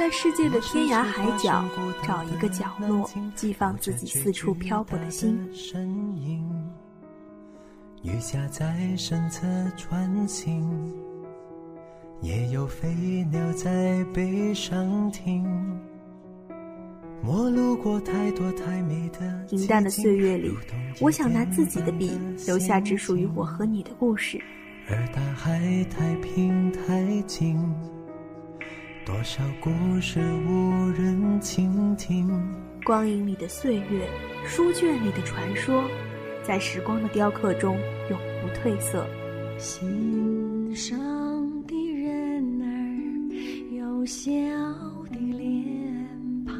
在世界的天涯海角找一个角落，寄放自己四处漂泊的心。雨下在身侧穿行，也有飞鸟在背上停。陌路过太多太美的平淡的岁月里，我想拿自己的笔，留下只属于我和你的故事。而大海太平太静，多少故事无人倾听。光影里的岁月，书卷里的传说。在时光的雕刻中永不褪色。心上的人儿有笑的脸庞，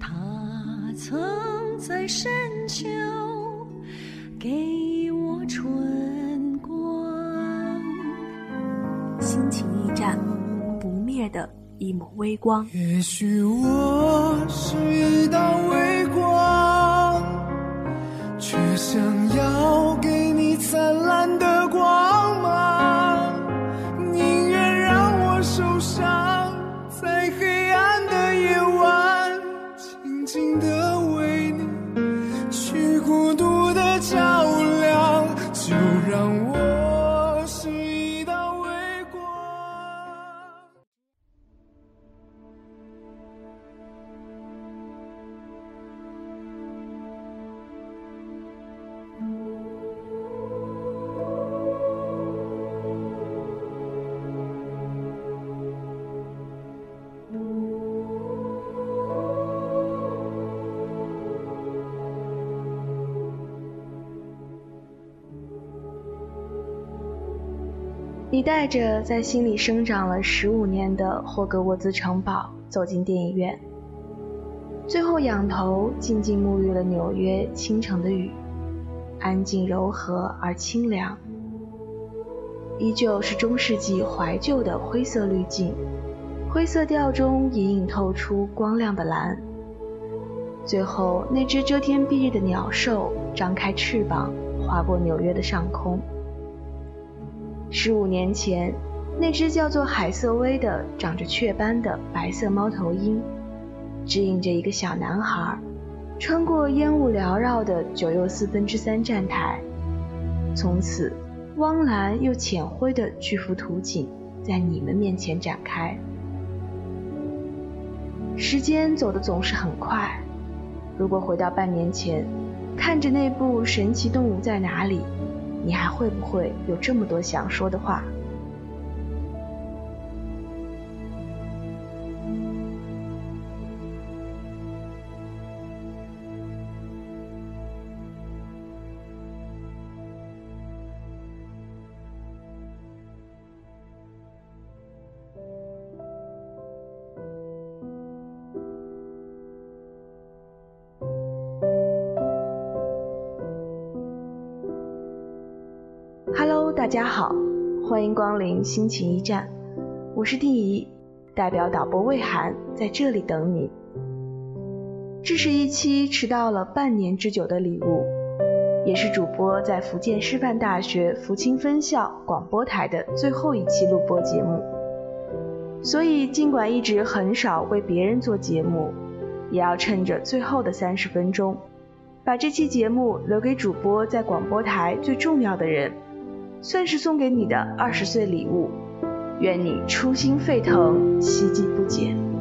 他曾在深秋给我春的一抹微光。也许我是一道微带着在心里生长了十五年的霍格沃兹城堡走进电影院，最后仰头静静沐浴了纽约清晨的雨，安静柔和而清凉。依旧是中世纪怀旧的灰色滤镜，灰色调中隐隐透出光亮的蓝。最后，那只遮天蔽日的鸟兽张开翅膀，划过纽约的上空。十五年前，那只叫做海瑟薇的、长着雀斑的白色猫头鹰，指引着一个小男孩，穿过烟雾缭绕的九又四分之三站台。从此，汪蓝又浅灰的巨幅图景在你们面前展开。时间走得总是很快，如果回到半年前，看着那部《神奇动物在哪里》。你还会不会有这么多想说的话？家好，欢迎光临心情驿站，我是丁怡，代表导播魏涵在这里等你。这是一期迟到了半年之久的礼物，也是主播在福建师范大学福清分校广播台的最后一期录播节目。所以，尽管一直很少为别人做节目，也要趁着最后的三十分钟，把这期节目留给主播在广播台最重要的人。算是送给你的二十岁礼物，愿你初心沸腾，希冀不减。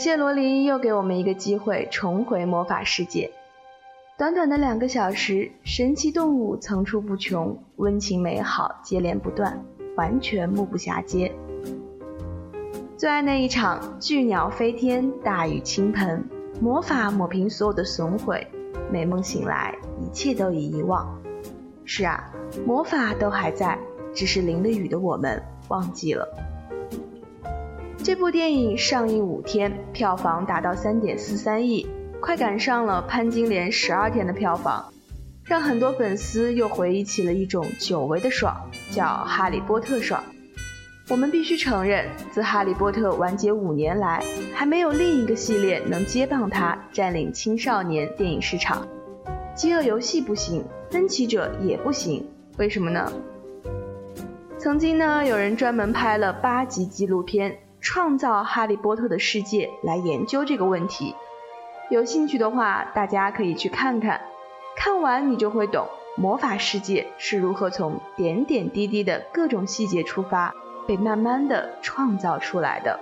谢罗琳又给我们一个机会重回魔法世界。短短的两个小时，神奇动物层出不穷，温情美好接连不断，完全目不暇接。最爱那一场巨鸟飞天，大雨倾盆，魔法抹平所有的损毁，美梦醒来，一切都已遗忘。是啊，魔法都还在，只是淋了雨的我们忘记了。这部电影上映五天，票房达到三点四三亿。快赶上了潘金莲十二天的票房，让很多粉丝又回忆起了一种久违的爽，叫哈利波特爽。我们必须承认，自哈利波特完结五年来，还没有另一个系列能接棒它占领青少年电影市场。饥饿游戏不行，分歧者也不行，为什么呢？曾经呢，有人专门拍了八集纪录片，创造哈利波特的世界来研究这个问题。有兴趣的话，大家可以去看看，看完你就会懂魔法世界是如何从点点滴滴的各种细节出发，被慢慢的创造出来的。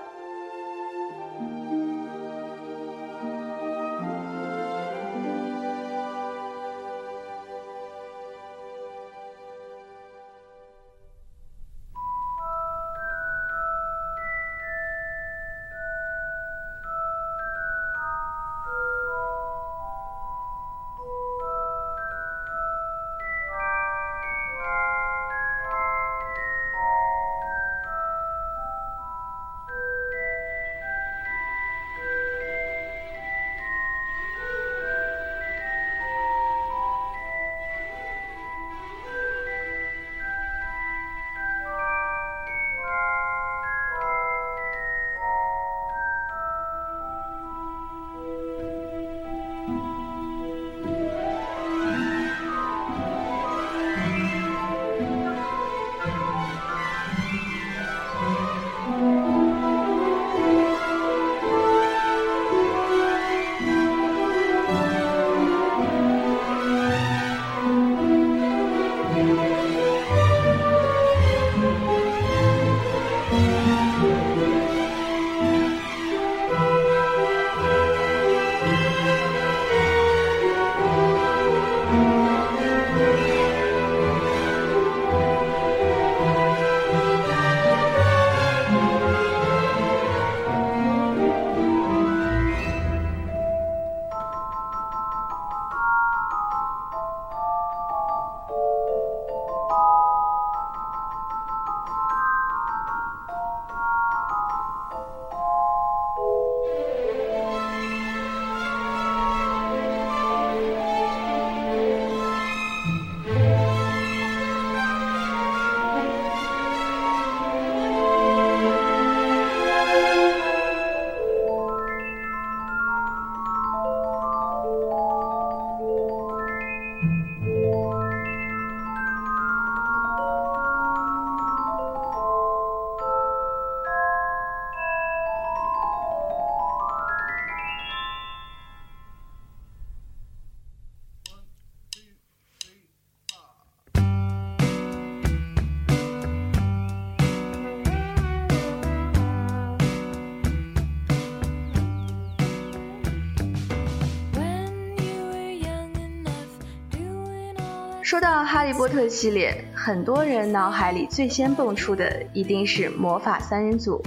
说到哈利波特系列，很多人脑海里最先蹦出的一定是魔法三人组。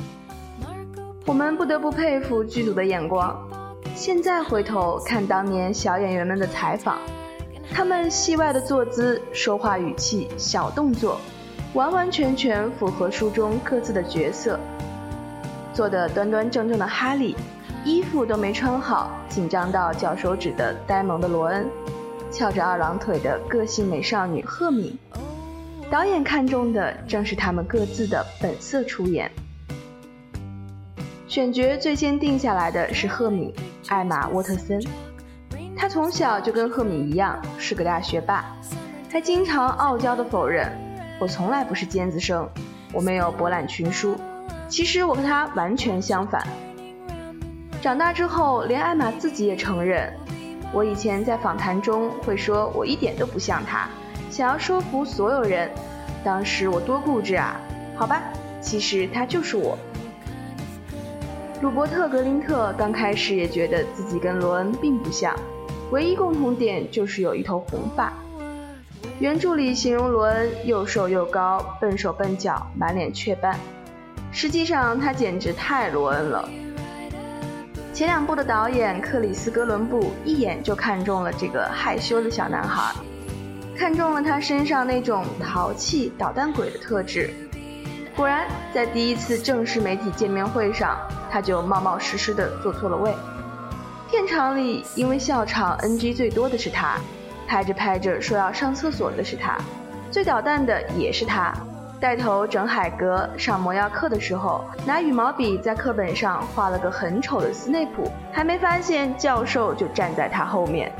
我们不得不佩服剧组的眼光。现在回头看当年小演员们的采访，他们戏外的坐姿、说话语气、小动作，完完全全符合书中各自的角色。做的端端正正的哈利，衣服都没穿好，紧张到绞手指的呆萌的罗恩。翘着二郎腿的个性美少女赫敏，导演看中的正是他们各自的本色出演。选角最先定下来的是赫敏，艾玛沃特森。她从小就跟赫敏一样是个大学霸，还经常傲娇的否认：“我从来不是尖子生，我没有博览群书。”其实我和她完全相反。长大之后，连艾玛自己也承认。我以前在访谈中会说，我一点都不像他，想要说服所有人。当时我多固执啊！好吧，其实他就是我。鲁伯特·格林特刚开始也觉得自己跟罗恩并不像，唯一共同点就是有一头红发。原著里形容罗恩又瘦又高，笨手笨脚，满脸雀斑。实际上他简直太罗恩了。前两部的导演克里斯·哥伦布一眼就看中了这个害羞的小男孩，看中了他身上那种淘气捣蛋鬼的特质。果然，在第一次正式媒体见面会上，他就冒冒失失地坐错了位。片场里，因为笑场 NG 最多的是他，拍着拍着说要上厕所的是他，最捣蛋的也是他。带头整海格上魔药课的时候，拿羽毛笔在课本上画了个很丑的斯内普，还没发现教授就站在他后面。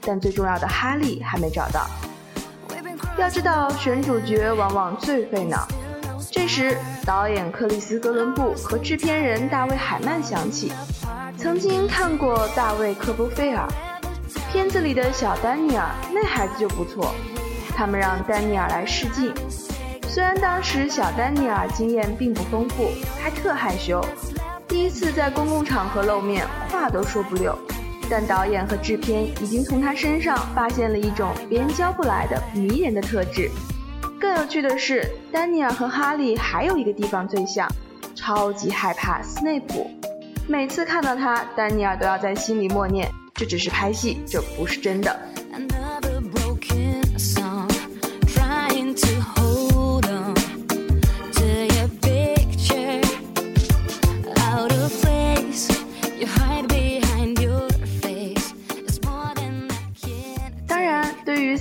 但最重要的哈利还没找到。要知道，选主角往往最费脑。这时，导演克里斯·哥伦布和制片人大卫·海曼想起，曾经看过大卫·科波菲尔片子里的小丹尼尔，那孩子就不错。他们让丹尼尔来试镜，虽然当时小丹尼尔经验并不丰富，还特害羞，第一次在公共场合露面，话都说不溜。但导演和制片已经从他身上发现了一种别人教不来的迷人的特质。更有趣的是，丹尼尔和哈利还有一个地方最像，超级害怕斯内普。每次看到他，丹尼尔都要在心里默念：“这只是拍戏，这不是真的。”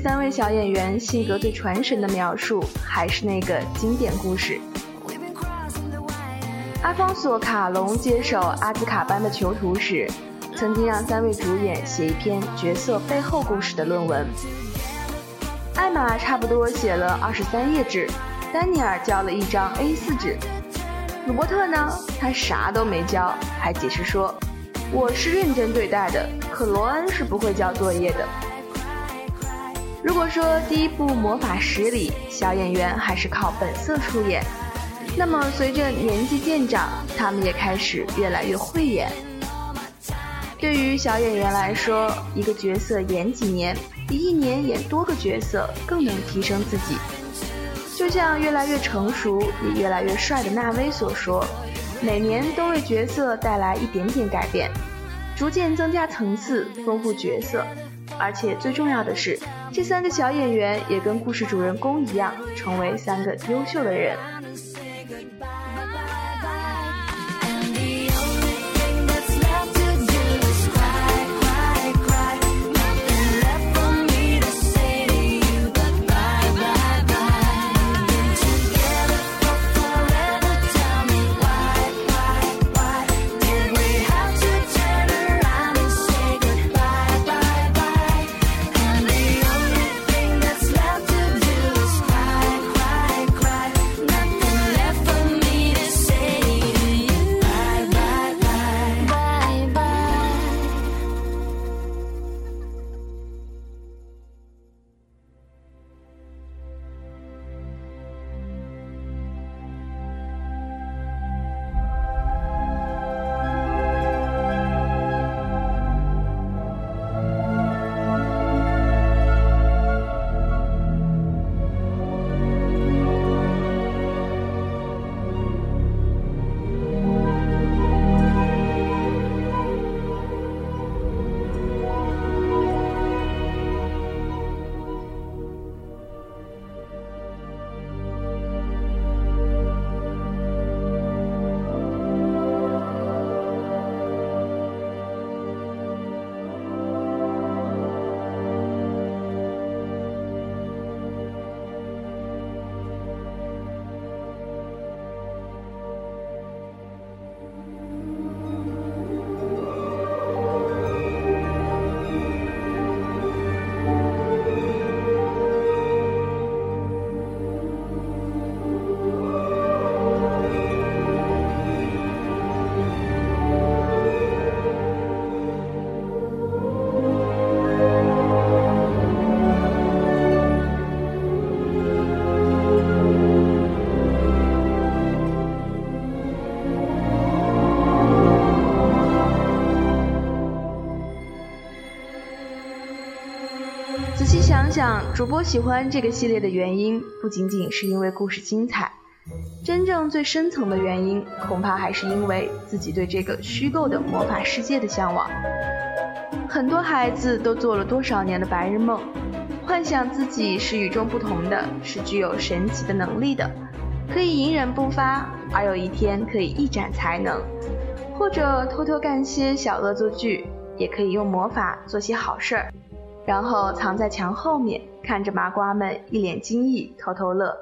三位小演员性格最传神的描述，还是那个经典故事。阿方索·卡隆接手阿兹卡班的囚徒时，曾经让三位主演写一篇角色背后故事的论文。艾玛差不多写了二十三页纸，丹尼尔交了一张 A4 纸。鲁伯特呢，他啥都没交，还解释说：“我是认真对待的，可罗恩是不会交作业的。”如果说第一部《魔法石》里小演员还是靠本色出演，那么随着年纪渐长，他们也开始越来越会演。对于小演员来说，一个角色演几年，比一年演多个角色更能提升自己。就像越来越成熟也越来越帅的纳威所说：“每年都为角色带来一点点改变，逐渐增加层次，丰富角色。”而且最重要的是，这三个小演员也跟故事主人公一样，成为三个优秀的人。主播喜欢这个系列的原因，不仅仅是因为故事精彩，真正最深层的原因，恐怕还是因为自己对这个虚构的魔法世界的向往。很多孩子都做了多少年的白日梦，幻想自己是与众不同的，是具有神奇的能力的，可以隐忍不发，而有一天可以一展才能，或者偷偷干些小恶作剧，也可以用魔法做些好事儿。然后藏在墙后面，看着麻瓜们一脸惊异，偷偷乐。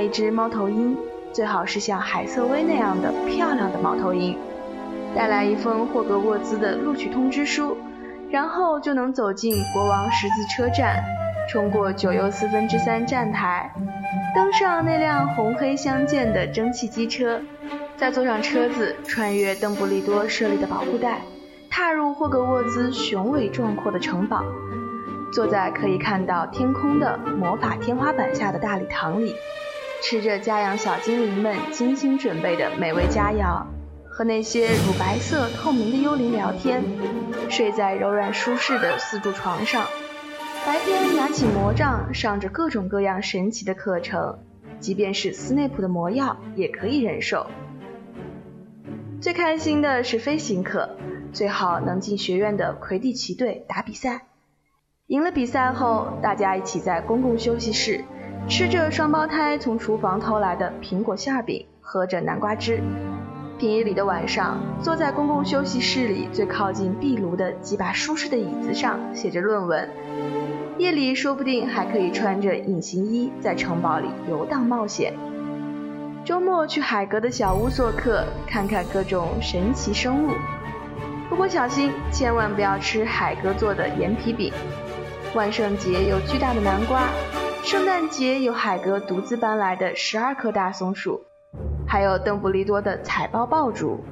一只猫头鹰，最好是像海瑟薇那样的漂亮的猫头鹰，带来一封霍格沃兹的录取通知书，然后就能走进国王十字车站，冲过九又四分之三站台，登上那辆红黑相间的蒸汽机车，再坐上车子，穿越邓布利多设立的保护带，踏入霍格沃兹雄伟壮阔的城堡。坐在可以看到天空的魔法天花板下的大礼堂里，吃着家养小精灵们精心准备的美味佳肴，和那些乳白色透明的幽灵聊天，睡在柔软舒适的四柱床上，白天拿起魔杖上着各种各样神奇的课程，即便是斯内普的魔药也可以忍受。最开心的是飞行课，最好能进学院的魁地奇队打比赛。赢了比赛后，大家一起在公共休息室吃着双胞胎从厨房偷来的苹果馅饼，喝着南瓜汁。平日里的晚上，坐在公共休息室里最靠近壁炉的几把舒适的椅子上写着论文。夜里说不定还可以穿着隐形衣在城堡里游荡冒险。周末去海格的小屋做客，看看各种神奇生物。不过小心，千万不要吃海格做的盐皮饼。万圣节有巨大的南瓜，圣诞节有海格独自搬来的十二棵大松树，还有邓布利多的彩包爆竹。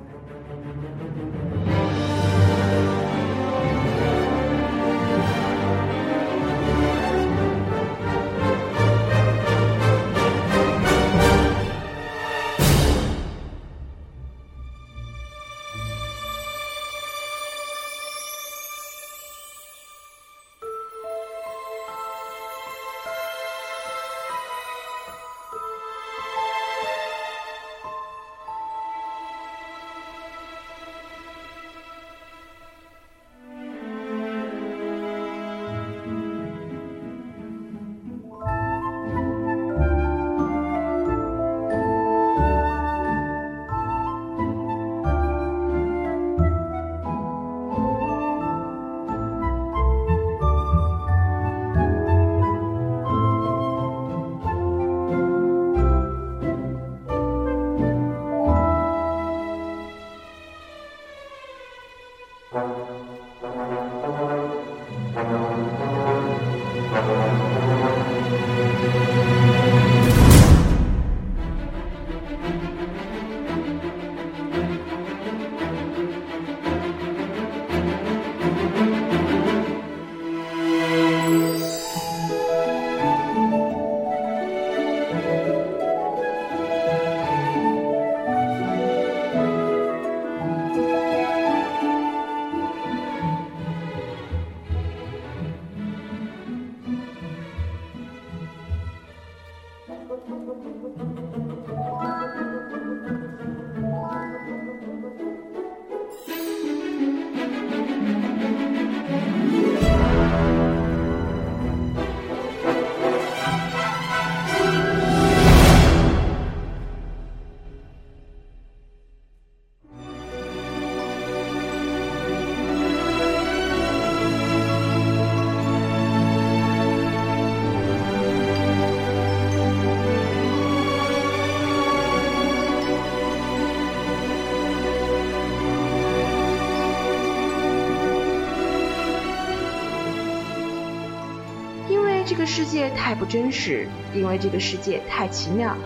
这个世界太不真实，因为这个世界太奇妙。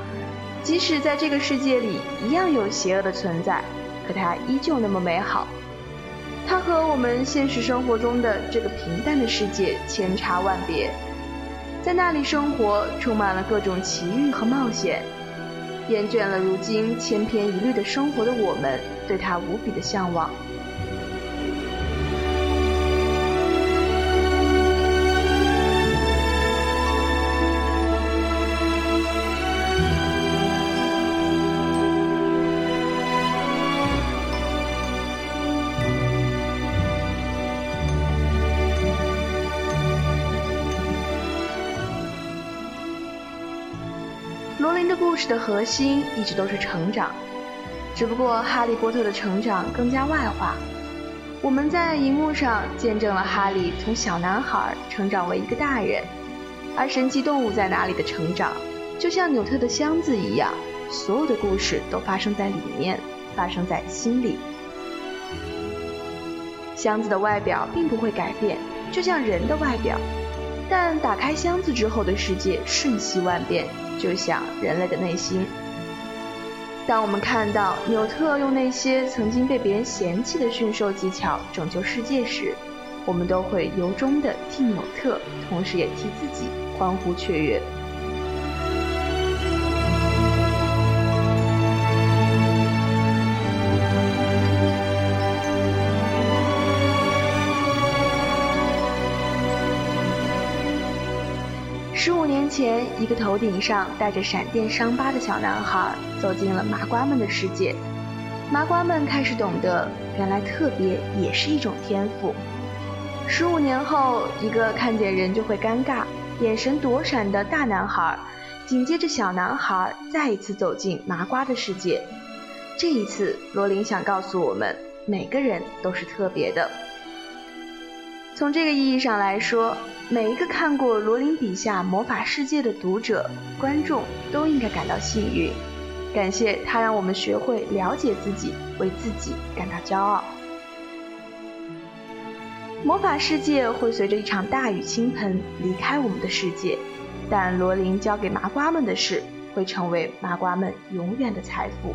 即使在这个世界里一样有邪恶的存在，可它依旧那么美好。它和我们现实生活中的这个平淡的世界千差万别。在那里生活，充满了各种奇遇和冒险。厌倦了如今千篇一律的生活的我们，对它无比的向往。故事的核心一直都是成长，只不过哈利波特的成长更加外化。我们在荧幕上见证了哈利从小男孩成长为一个大人，而神奇动物在哪里的成长，就像纽特的箱子一样，所有的故事都发生在里面，发生在心里。箱子的外表并不会改变，就像人的外表，但打开箱子之后的世界瞬息万变。就像人类的内心。当我们看到纽特用那些曾经被别人嫌弃的驯兽技巧拯救世界时，我们都会由衷的替纽特，同时也替自己欢呼雀跃。年前，一个头顶上带着闪电伤疤的小男孩走进了麻瓜们的世界。麻瓜们开始懂得，原来特别也是一种天赋。十五年后，一个看见人就会尴尬、眼神躲闪的大男孩，紧接着小男孩再一次走进麻瓜的世界。这一次，罗琳想告诉我们，每个人都是特别的。从这个意义上来说，每一个看过罗琳笔下魔法世界的读者、观众都应该感到幸运，感谢他让我们学会了解自己，为自己感到骄傲。魔法世界会随着一场大雨倾盆离开我们的世界，但罗琳教给麻瓜们的事，会成为麻瓜们永远的财富。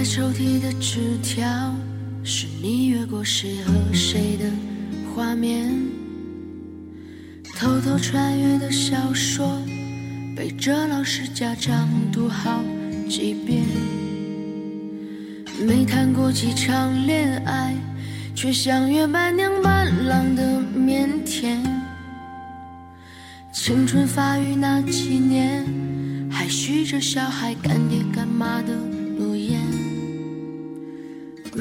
在抽屉的纸条，是你越过谁和谁的画面。偷偷穿越的小说，背着老师家长读好几遍。没谈过几场恋爱，却像约伴娘伴郎的腼腆。青春发育那几年，还许着小孩干爹干妈的诺言。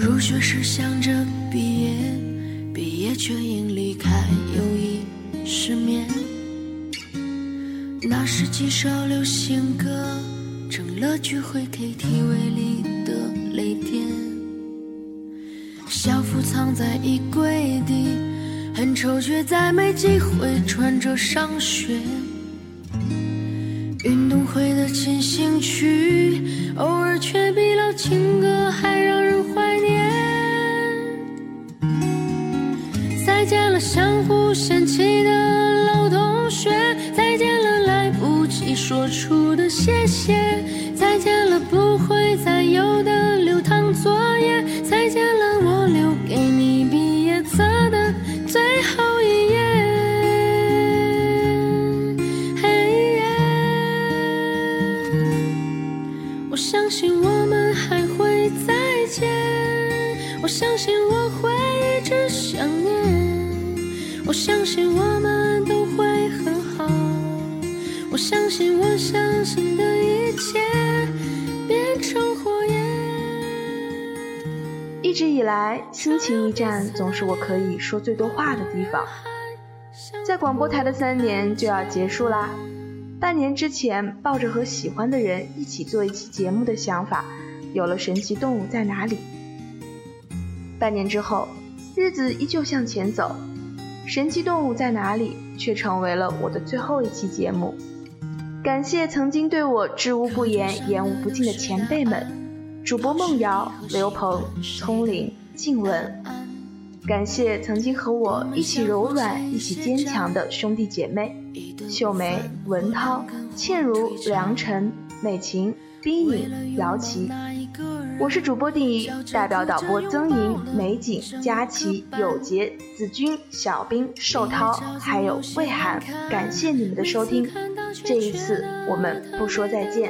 入学时想着毕业，毕业却因离开友谊失眠。那时几首流行歌，成了聚会 KTV 里的泪点。校服藏在衣柜底，很丑，却再没机会穿着上学。运动会的进行曲，偶尔却比老情歌还说出的谢谢，再见了不会再有的心情驿站总是我可以说最多话的地方。在广播台的三年就要结束啦，半年之前，抱着和喜欢的人一起做一期节目的想法，有了《神奇动物在哪里》。半年之后，日子依旧向前走，《神奇动物在哪里》却成为了我的最后一期节目。感谢曾经对我知无不言、言无不尽的前辈们。主播梦瑶、刘鹏、聪玲、静雯，感谢曾经和我一起柔软、一起坚强的兄弟姐妹秀梅、文涛、倩如、梁晨、美琴、冰影、姚琪。我是主播丁怡，代表导播曾莹、美景、佳琪、有杰、子君、小兵、寿涛，还有魏涵，感谢你们的收听。这一次我们不说再见。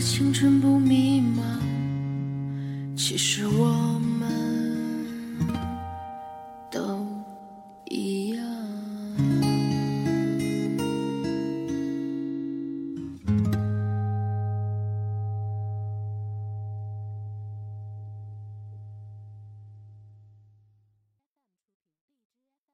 青春不迷